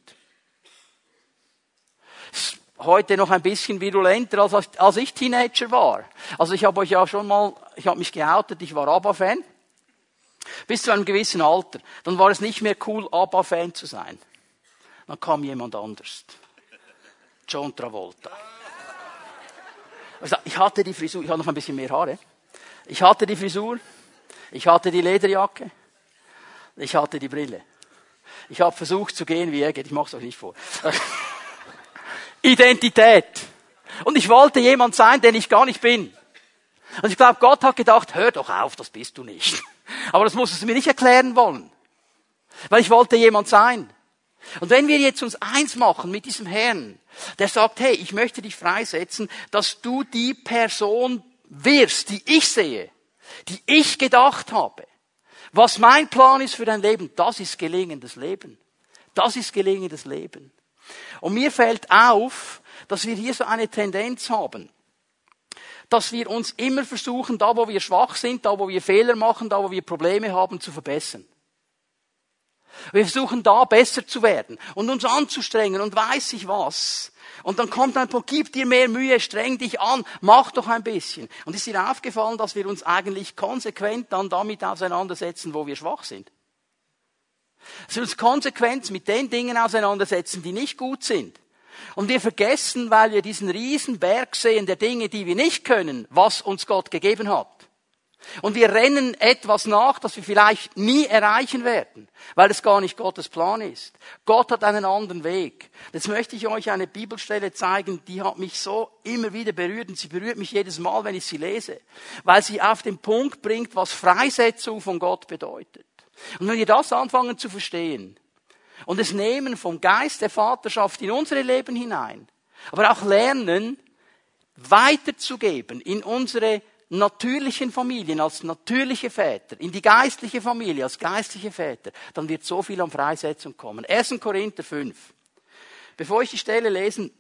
A: heute noch ein bisschen virulenter, als, als ich Teenager war. Also ich habe euch ja schon mal, ich habe mich geoutet, ich war ABBA-Fan. Bis zu einem gewissen Alter. Dann war es nicht mehr cool, ABBA-Fan zu sein. Dann kam jemand anders. John Travolta. Also ich hatte die Frisur, ich hatte noch ein bisschen mehr Haare. Ich hatte die Frisur, ich hatte die Lederjacke, ich hatte die Brille. Ich habe versucht zu gehen, wie er geht. Ich mache es euch nicht vor. Identität. Und ich wollte jemand sein, den ich gar nicht bin. Und ich glaube, Gott hat gedacht, hör doch auf, das bist du nicht. Aber das musst du mir nicht erklären wollen. Weil ich wollte jemand sein. Und wenn wir jetzt uns eins machen mit diesem Herrn, der sagt, hey, ich möchte dich freisetzen, dass du die Person wirst, die ich sehe, die ich gedacht habe, was mein Plan ist für dein Leben, das ist gelingendes Leben. Das ist gelingendes Leben. Und mir fällt auf, dass wir hier so eine Tendenz haben, dass wir uns immer versuchen, da wo wir schwach sind, da wo wir Fehler machen, da wo wir Probleme haben, zu verbessern. Wir versuchen da besser zu werden und uns anzustrengen und weiß ich was. Und dann kommt ein Punkt, gib dir mehr Mühe, streng dich an, mach doch ein bisschen. Und ist dir aufgefallen, dass wir uns eigentlich konsequent dann damit auseinandersetzen, wo wir schwach sind? Dass wir uns konsequent mit den Dingen auseinandersetzen, die nicht gut sind. Und wir vergessen, weil wir diesen riesen Berg sehen der Dinge, die wir nicht können, was uns Gott gegeben hat. Und wir rennen etwas nach, das wir vielleicht nie erreichen werden, weil es gar nicht Gottes Plan ist. Gott hat einen anderen Weg. Jetzt möchte ich euch eine Bibelstelle zeigen, die hat mich so immer wieder berührt und sie berührt mich jedes Mal, wenn ich sie lese, weil sie auf den Punkt bringt, was Freisetzung von Gott bedeutet. Und wenn wir das anfangen zu verstehen und es nehmen vom Geist der Vaterschaft in unsere Leben hinein, aber auch lernen, weiterzugeben in unsere natürlichen Familien als natürliche Väter, in die geistliche Familie als geistliche Väter, dann wird so viel an Freisetzung kommen. 1. Korinther 5. Bevor ich die Stelle lesen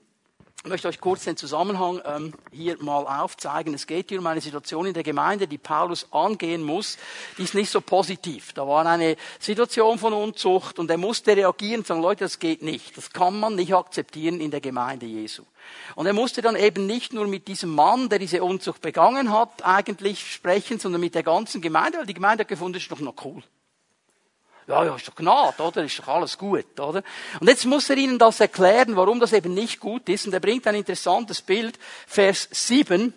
A: ich möchte euch kurz den Zusammenhang ähm, hier mal aufzeigen. Es geht hier um eine Situation in der Gemeinde, die Paulus angehen muss. Die ist nicht so positiv. Da war eine Situation von Unzucht und er musste reagieren und sagen, Leute, das geht nicht. Das kann man nicht akzeptieren in der Gemeinde Jesu. Und er musste dann eben nicht nur mit diesem Mann, der diese Unzucht begangen hat, eigentlich sprechen, sondern mit der ganzen Gemeinde, weil die Gemeinde hat gefunden, das ist doch noch cool. Ja, ja, ist doch Gnade, oder? Ist doch alles gut, oder? Und jetzt muss er ihnen das erklären, warum das eben nicht gut ist. Und er bringt ein interessantes Bild, Vers 7.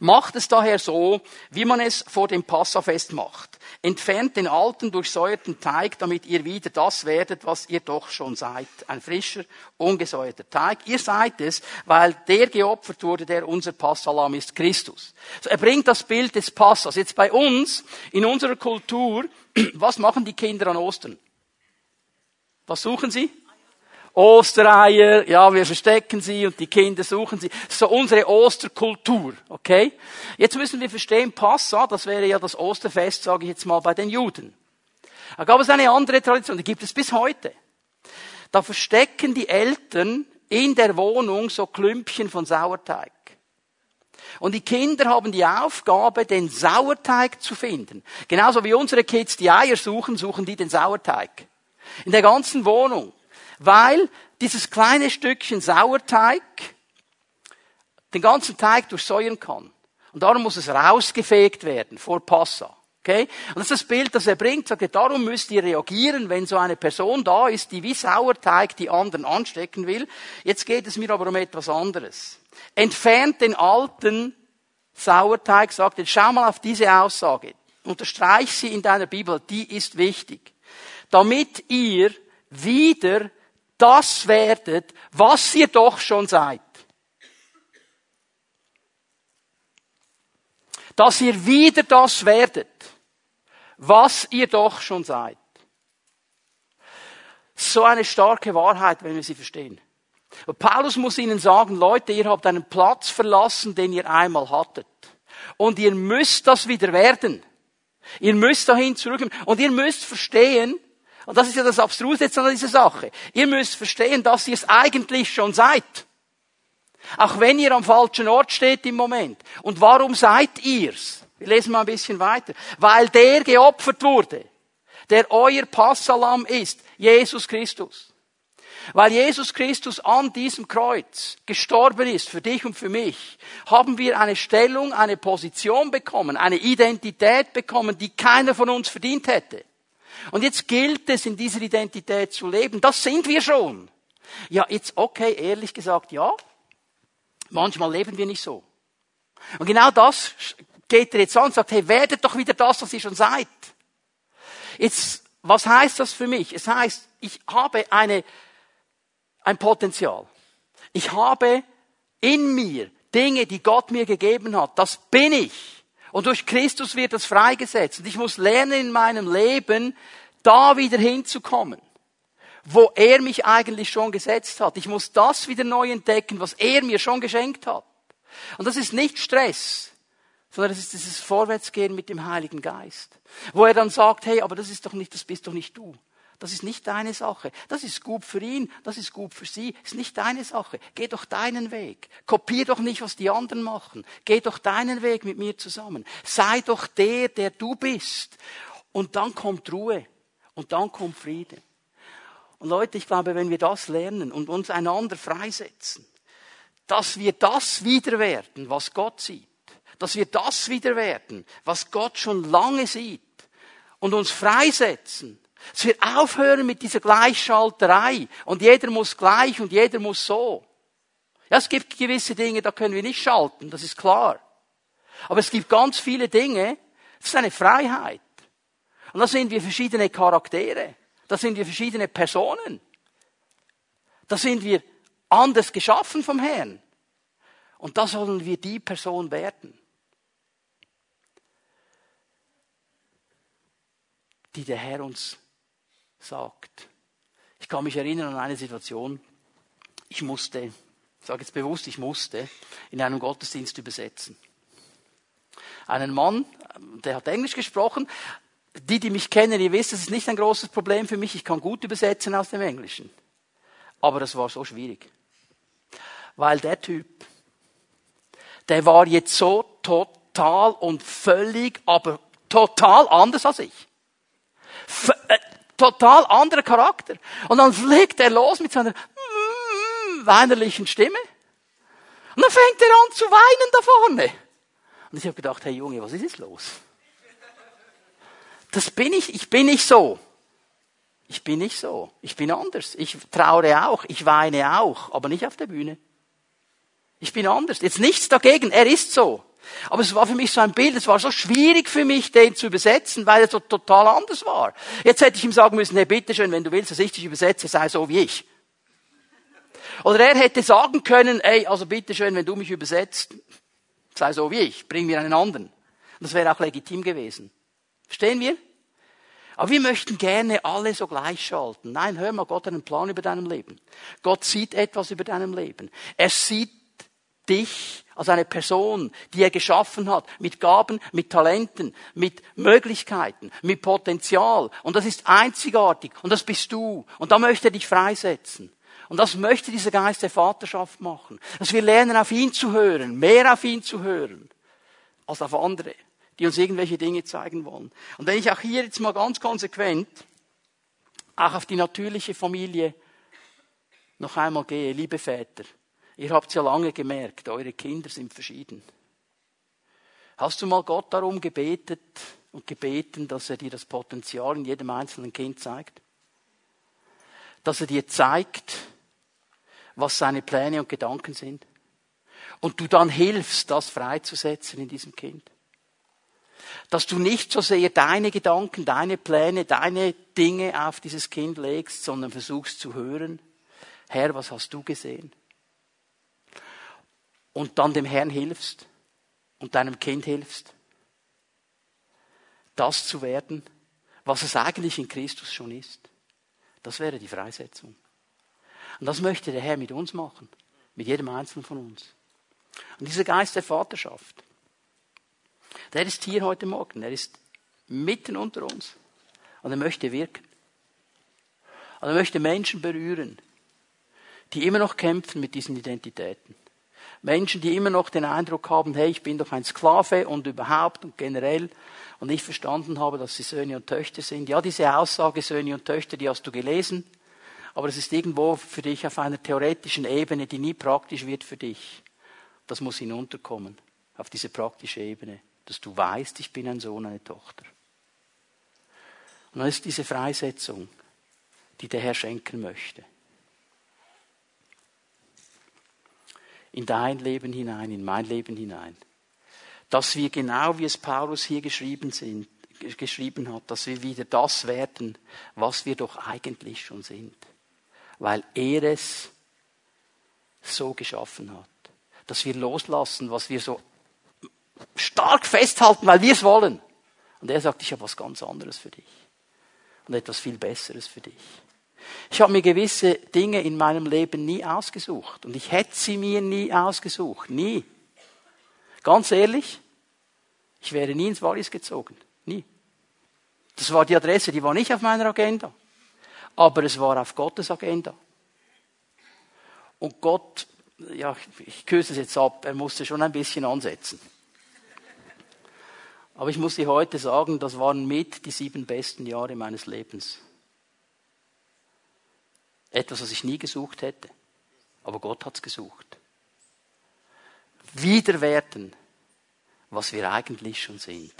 A: Macht es daher so, wie man es vor dem Passafest macht. Entfernt den alten, durchsäuerten Teig, damit ihr wieder das werdet, was ihr doch schon seid. Ein frischer, ungesäuerter Teig. Ihr seid es, weil der geopfert wurde, der unser Passalam ist, Christus. So, er bringt das Bild des Passas. Jetzt bei uns, in unserer Kultur, was machen die Kinder an Ostern? Was suchen sie? Ostereier, ja, wir verstecken sie und die Kinder suchen sie. So unsere Osterkultur, okay? Jetzt müssen wir verstehen, Passa, das wäre ja das Osterfest, sage ich jetzt mal, bei den Juden. Da gab es eine andere Tradition, die gibt es bis heute. Da verstecken die Eltern in der Wohnung so Klümpchen von Sauerteig. Und die Kinder haben die Aufgabe, den Sauerteig zu finden. Genauso wie unsere Kids die Eier suchen, suchen die den Sauerteig. In der ganzen Wohnung weil dieses kleine Stückchen Sauerteig den ganzen Teig durchsäuern kann. Und darum muss es rausgefegt werden vor Passa. Okay? Und das ist das Bild, das er bringt. Sagt darum müsst ihr reagieren, wenn so eine Person da ist, die wie Sauerteig die anderen anstecken will. Jetzt geht es mir aber um etwas anderes. Entfernt den alten Sauerteig, sagt er, schau mal auf diese Aussage. Unterstreich sie in deiner Bibel, die ist wichtig. Damit ihr wieder das werdet, was ihr doch schon seid. Dass ihr wieder das werdet was ihr doch schon seid. So eine starke Wahrheit, wenn wir sie verstehen. Und Paulus muss ihnen sagen, Leute, ihr habt einen Platz verlassen, den ihr einmal hattet. Und ihr müsst das wieder werden. Ihr müsst dahin zurückkommen. Und ihr müsst verstehen, und das ist ja das Abstruse jetzt an dieser Sache, ihr müsst verstehen, dass ihr es eigentlich schon seid. Auch wenn ihr am falschen Ort steht im Moment. Und warum seid ihr's? Wir lesen mal ein bisschen weiter. Weil der geopfert wurde, der euer Passalam ist, Jesus Christus. Weil Jesus Christus an diesem Kreuz gestorben ist für dich und für mich, haben wir eine Stellung, eine Position bekommen, eine Identität bekommen, die keiner von uns verdient hätte. Und jetzt gilt es, in dieser Identität zu leben. Das sind wir schon. Ja, jetzt okay, ehrlich gesagt, ja. Manchmal leben wir nicht so. Und genau das geht er jetzt an und sagt, hey, werdet doch wieder das, was ihr schon seid. Jetzt, was heißt das für mich? Es heißt, ich habe eine, ein Potenzial. Ich habe in mir Dinge, die Gott mir gegeben hat. Das bin ich. Und durch Christus wird das freigesetzt. Und ich muss lernen in meinem Leben, da wieder hinzukommen, wo er mich eigentlich schon gesetzt hat. Ich muss das wieder neu entdecken, was er mir schon geschenkt hat. Und das ist nicht Stress sondern es ist dieses Vorwärtsgehen mit dem Heiligen Geist. Wo er dann sagt, hey, aber das ist doch nicht, das bist doch nicht du. Das ist nicht deine Sache. Das ist gut für ihn, das ist gut für sie, ist nicht deine Sache. Geh doch deinen Weg. Kopier doch nicht, was die anderen machen. Geh doch deinen Weg mit mir zusammen. Sei doch der, der du bist. Und dann kommt Ruhe. Und dann kommt Friede. Und Leute, ich glaube, wenn wir das lernen und uns einander freisetzen, dass wir das wieder werden, was Gott sieht, dass wir das wieder werden, was Gott schon lange sieht und uns freisetzen. Dass wir aufhören mit dieser Gleichschalterei und jeder muss gleich und jeder muss so. Ja, es gibt gewisse Dinge, da können wir nicht schalten, das ist klar. Aber es gibt ganz viele Dinge, das ist eine Freiheit. Und da sind wir verschiedene Charaktere. Da sind wir verschiedene Personen. Da sind wir anders geschaffen vom Herrn. Und da sollen wir die Person werden. die der Herr uns sagt. Ich kann mich erinnern an eine Situation, ich musste, ich sage jetzt bewusst, ich musste in einem Gottesdienst übersetzen. Einen Mann, der hat Englisch gesprochen. Die, die mich kennen, ihr wisst, das ist nicht ein großes Problem für mich. Ich kann gut übersetzen aus dem Englischen. Aber das war so schwierig. Weil der Typ, der war jetzt so total und völlig, aber total anders als ich. Total anderer Charakter. Und dann fliegt er los mit seiner mm, weinerlichen Stimme. Und dann fängt er an zu weinen da vorne. Und ich habe gedacht, hey Junge, was ist jetzt los? Das bin ich, ich bin nicht so. Ich bin nicht so. Ich bin anders. Ich traure auch. Ich weine auch. Aber nicht auf der Bühne. Ich bin anders. Jetzt nichts dagegen. Er ist so. Aber es war für mich so ein Bild, es war so schwierig für mich, den zu übersetzen, weil er so total anders war. Jetzt hätte ich ihm sagen müssen, hey, bitteschön, wenn du willst, dass ich dich übersetze, sei so wie ich. Oder er hätte sagen können, ey, also bitteschön, wenn du mich übersetzt, sei so wie ich, bring mir einen anderen. das wäre auch legitim gewesen. Verstehen wir? Aber wir möchten gerne alle so gleichschalten. Nein, hör mal, Gott hat einen Plan über deinem Leben. Gott sieht etwas über deinem Leben. Er sieht dich als eine Person, die er geschaffen hat, mit Gaben, mit Talenten, mit Möglichkeiten, mit Potenzial. Und das ist einzigartig. Und das bist du. Und da möchte er dich freisetzen. Und das möchte dieser Geist der Vaterschaft machen. Dass wir lernen, auf ihn zu hören, mehr auf ihn zu hören, als auf andere, die uns irgendwelche Dinge zeigen wollen. Und wenn ich auch hier jetzt mal ganz konsequent auch auf die natürliche Familie noch einmal gehe, liebe Väter, Ihr habt ja lange gemerkt, eure Kinder sind verschieden. Hast du mal Gott darum gebetet und gebeten, dass er dir das Potenzial in jedem einzelnen Kind zeigt? Dass er dir zeigt, was seine Pläne und Gedanken sind? Und du dann hilfst, das freizusetzen in diesem Kind? Dass du nicht so sehr deine Gedanken, deine Pläne, deine Dinge auf dieses Kind legst, sondern versuchst zu hören, Herr, was hast du gesehen? Und dann dem Herrn hilfst und deinem Kind hilfst, das zu werden, was es eigentlich in Christus schon ist. Das wäre die Freisetzung. Und das möchte der Herr mit uns machen, mit jedem Einzelnen von uns. Und dieser Geist der Vaterschaft, der ist hier heute Morgen, er ist mitten unter uns und er möchte wirken. Und er möchte Menschen berühren, die immer noch kämpfen mit diesen Identitäten. Menschen, die immer noch den Eindruck haben, hey, ich bin doch ein Sklave und überhaupt und generell und nicht verstanden habe, dass sie Söhne und Töchter sind. Ja, diese Aussage Söhne und Töchter, die hast du gelesen, aber es ist irgendwo für dich auf einer theoretischen Ebene, die nie praktisch wird für dich. Das muss hinunterkommen, auf diese praktische Ebene, dass du weißt, ich bin ein Sohn, eine Tochter. Und dann ist diese Freisetzung, die der Herr schenken möchte. In dein Leben hinein, in mein Leben hinein. Dass wir genau wie es Paulus hier geschrieben, sind, geschrieben hat, dass wir wieder das werden, was wir doch eigentlich schon sind. Weil er es so geschaffen hat. Dass wir loslassen, was wir so stark festhalten, weil wir es wollen. Und er sagt, ich habe was ganz anderes für dich. Und etwas viel Besseres für dich. Ich habe mir gewisse Dinge in meinem Leben nie ausgesucht und ich hätte sie mir nie ausgesucht, nie. Ganz ehrlich, ich wäre nie ins Wallis gezogen, nie. Das war die Adresse, die war nicht auf meiner Agenda, aber es war auf Gottes Agenda. Und Gott, ja, ich kürze es jetzt ab, er musste schon ein bisschen ansetzen. Aber ich muss dir heute sagen, das waren mit die sieben besten Jahre meines Lebens. Etwas, was ich nie gesucht hätte. Aber Gott hat es gesucht. Wieder werden, was wir eigentlich schon sind.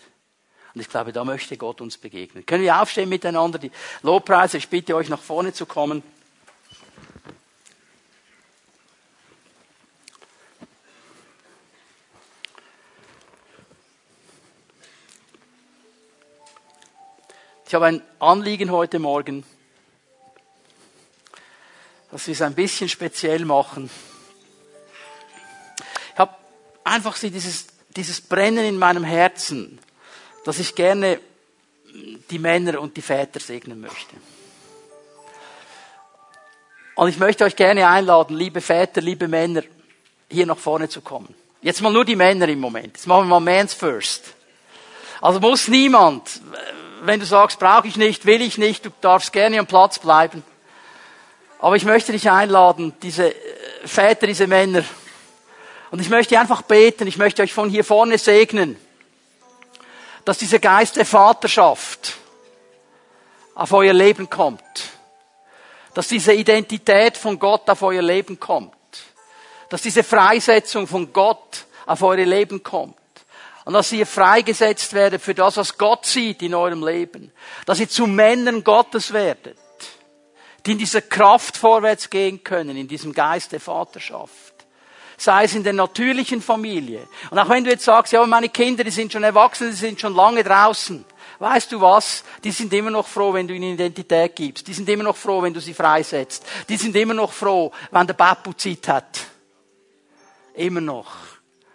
A: Und ich glaube, da möchte Gott uns begegnen. Können wir aufstehen miteinander? Die Lobpreise, ich bitte euch nach vorne zu kommen. Ich habe ein Anliegen heute Morgen dass wir es ein bisschen speziell machen. Ich habe einfach dieses, dieses Brennen in meinem Herzen, dass ich gerne die Männer und die Väter segnen möchte. Und ich möchte euch gerne einladen, liebe Väter, liebe Männer, hier nach vorne zu kommen. Jetzt mal nur die Männer im Moment. Jetzt machen wir mal Mans first. Also muss niemand, wenn du sagst, brauche ich nicht, will ich nicht, du darfst gerne am Platz bleiben. Aber ich möchte dich einladen, diese äh, Väter, diese Männer. Und ich möchte einfach beten, ich möchte euch von hier vorne segnen, dass dieser Geist der Vaterschaft auf euer Leben kommt. Dass diese Identität von Gott auf euer Leben kommt. Dass diese Freisetzung von Gott auf euer Leben kommt. Und dass ihr freigesetzt werdet für das, was Gott sieht in eurem Leben. Dass ihr zu Männern Gottes werdet die in dieser Kraft vorwärts gehen können, in diesem Geist der Vaterschaft. Sei es in der natürlichen Familie. Und auch wenn du jetzt sagst, ja, meine Kinder, die sind schon erwachsen, die sind schon lange draußen. Weißt du was? Die sind immer noch froh, wenn du ihnen Identität gibst. Die sind immer noch froh, wenn du sie freisetzt. Die sind immer noch froh, wenn der Papu Zeit hat. Immer noch.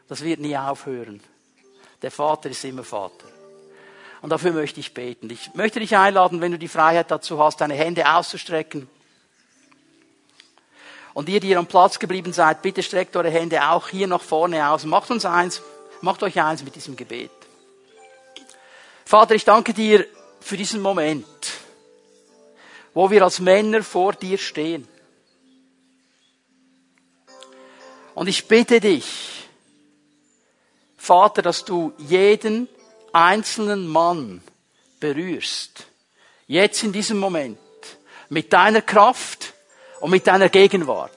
A: Das wird nie aufhören. Der Vater ist immer Vater. Und dafür möchte ich beten. Ich möchte dich einladen, wenn du die Freiheit dazu hast, deine Hände auszustrecken. Und ihr, die ihr am Platz geblieben seid, bitte streckt eure Hände auch hier nach vorne aus. Macht uns eins, macht euch eins mit diesem Gebet. Vater, ich danke dir für diesen Moment, wo wir als Männer vor dir stehen. Und ich bitte dich, Vater, dass du jeden einzelnen Mann berührst, jetzt in diesem Moment, mit deiner Kraft und mit deiner Gegenwart.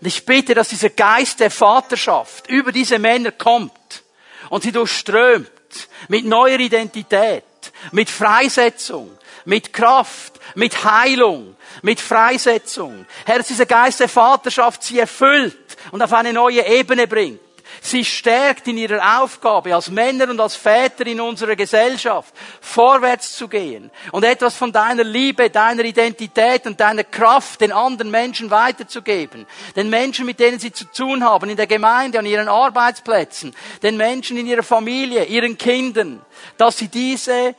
A: Und ich bitte, dass dieser Geist der Vaterschaft über diese Männer kommt und sie durchströmt mit neuer Identität, mit Freisetzung, mit Kraft, mit Heilung, mit Freisetzung. Herr, dass dieser Geist der Vaterschaft sie erfüllt und auf eine neue Ebene bringt sie stärkt in ihrer Aufgabe als Männer und als Väter in unserer Gesellschaft, vorwärts zu gehen und etwas von deiner Liebe, deiner Identität und deiner Kraft den anderen Menschen weiterzugeben. Den Menschen, mit denen sie zu tun haben, in der Gemeinde, an ihren Arbeitsplätzen, den Menschen in ihrer Familie, ihren Kindern, dass sie diese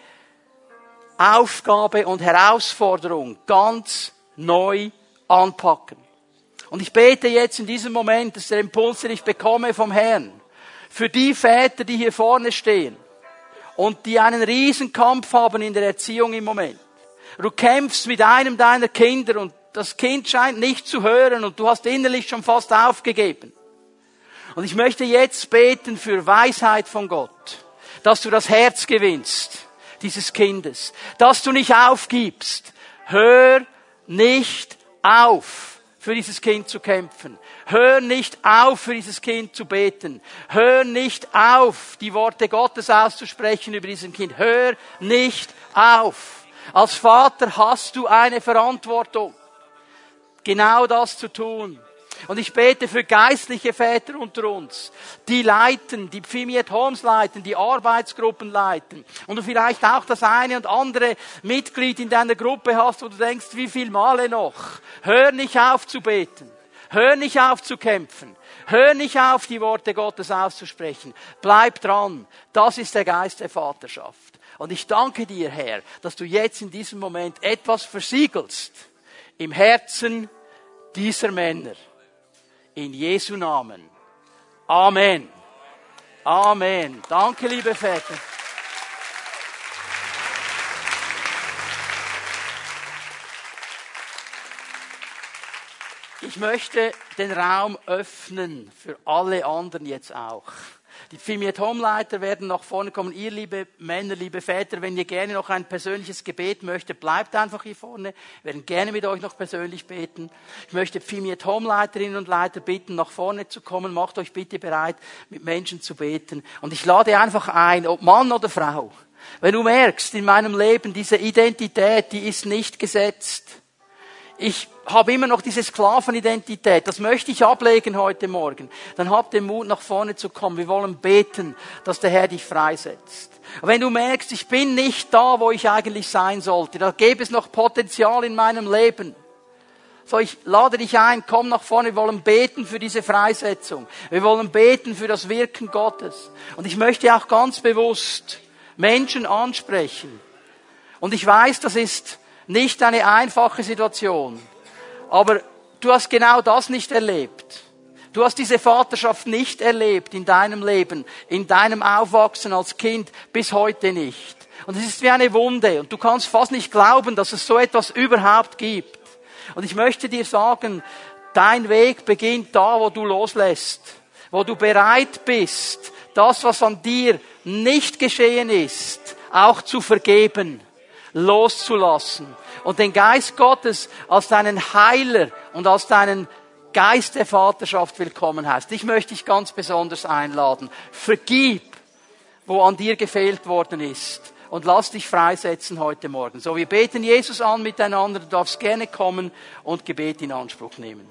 A: Aufgabe und Herausforderung ganz neu anpacken. Und ich bete jetzt in diesem Moment, das ist der Impuls, den ich bekomme vom Herrn, für die Väter, die hier vorne stehen und die einen Riesenkampf haben in der Erziehung im Moment. Du kämpfst mit einem deiner Kinder und das Kind scheint nicht zu hören und du hast innerlich schon fast aufgegeben. Und ich möchte jetzt beten für Weisheit von Gott, dass du das Herz gewinnst dieses Kindes, dass du nicht aufgibst. Hör nicht auf für dieses Kind zu kämpfen. Hör nicht auf, für dieses Kind zu beten. Hör nicht auf, die Worte Gottes auszusprechen über diesem Kind. Hör nicht auf. Als Vater hast du eine Verantwortung, genau das zu tun. Und ich bete für geistliche Väter unter uns, die leiten, die Pfimiet Homes leiten, die Arbeitsgruppen leiten. Und du vielleicht auch das eine und andere Mitglied in deiner Gruppe hast, wo du denkst, wie viel Male noch? Hör nicht auf zu beten. Hör nicht auf zu kämpfen. Hör nicht auf, die Worte Gottes auszusprechen. Bleib dran. Das ist der Geist der Vaterschaft. Und ich danke dir, Herr, dass du jetzt in diesem Moment etwas versiegelst im Herzen dieser Männer. In Jesu Namen. Amen. Amen. Danke, liebe Väter. Ich möchte den Raum öffnen für alle anderen jetzt auch. Die Fimiet Homeleiter werden nach vorne kommen. Ihr, liebe Männer, liebe Väter, wenn ihr gerne noch ein persönliches Gebet möchtet, bleibt einfach hier vorne. Wir werden gerne mit euch noch persönlich beten. Ich möchte Fimiet Homeleiterinnen und Leiter bitten, nach vorne zu kommen. Macht euch bitte bereit, mit Menschen zu beten. Und ich lade einfach ein, ob Mann oder Frau. Wenn du merkst, in meinem Leben, diese Identität, die ist nicht gesetzt ich habe immer noch diese Sklavenidentität, das möchte ich ablegen heute Morgen, dann hab den Mut, nach vorne zu kommen. Wir wollen beten, dass der Herr dich freisetzt. wenn du merkst, ich bin nicht da, wo ich eigentlich sein sollte, da gäbe es noch Potenzial in meinem Leben. So, ich lade dich ein, komm nach vorne, wir wollen beten für diese Freisetzung. Wir wollen beten für das Wirken Gottes. Und ich möchte auch ganz bewusst Menschen ansprechen. Und ich weiß, das ist nicht eine einfache Situation. Aber du hast genau das nicht erlebt. Du hast diese Vaterschaft nicht erlebt in deinem Leben, in deinem Aufwachsen als Kind, bis heute nicht. Und es ist wie eine Wunde und du kannst fast nicht glauben, dass es so etwas überhaupt gibt. Und ich möchte dir sagen, dein Weg beginnt da, wo du loslässt, wo du bereit bist, das, was an dir nicht geschehen ist, auch zu vergeben loszulassen und den Geist Gottes als deinen Heiler und als deinen Geist der Vaterschaft willkommen heißt. Ich möchte dich ganz besonders einladen. Vergib, wo an dir gefehlt worden ist. Und lass dich freisetzen heute Morgen. So, wir beten Jesus an miteinander. Du darfst gerne kommen und Gebet in Anspruch nehmen.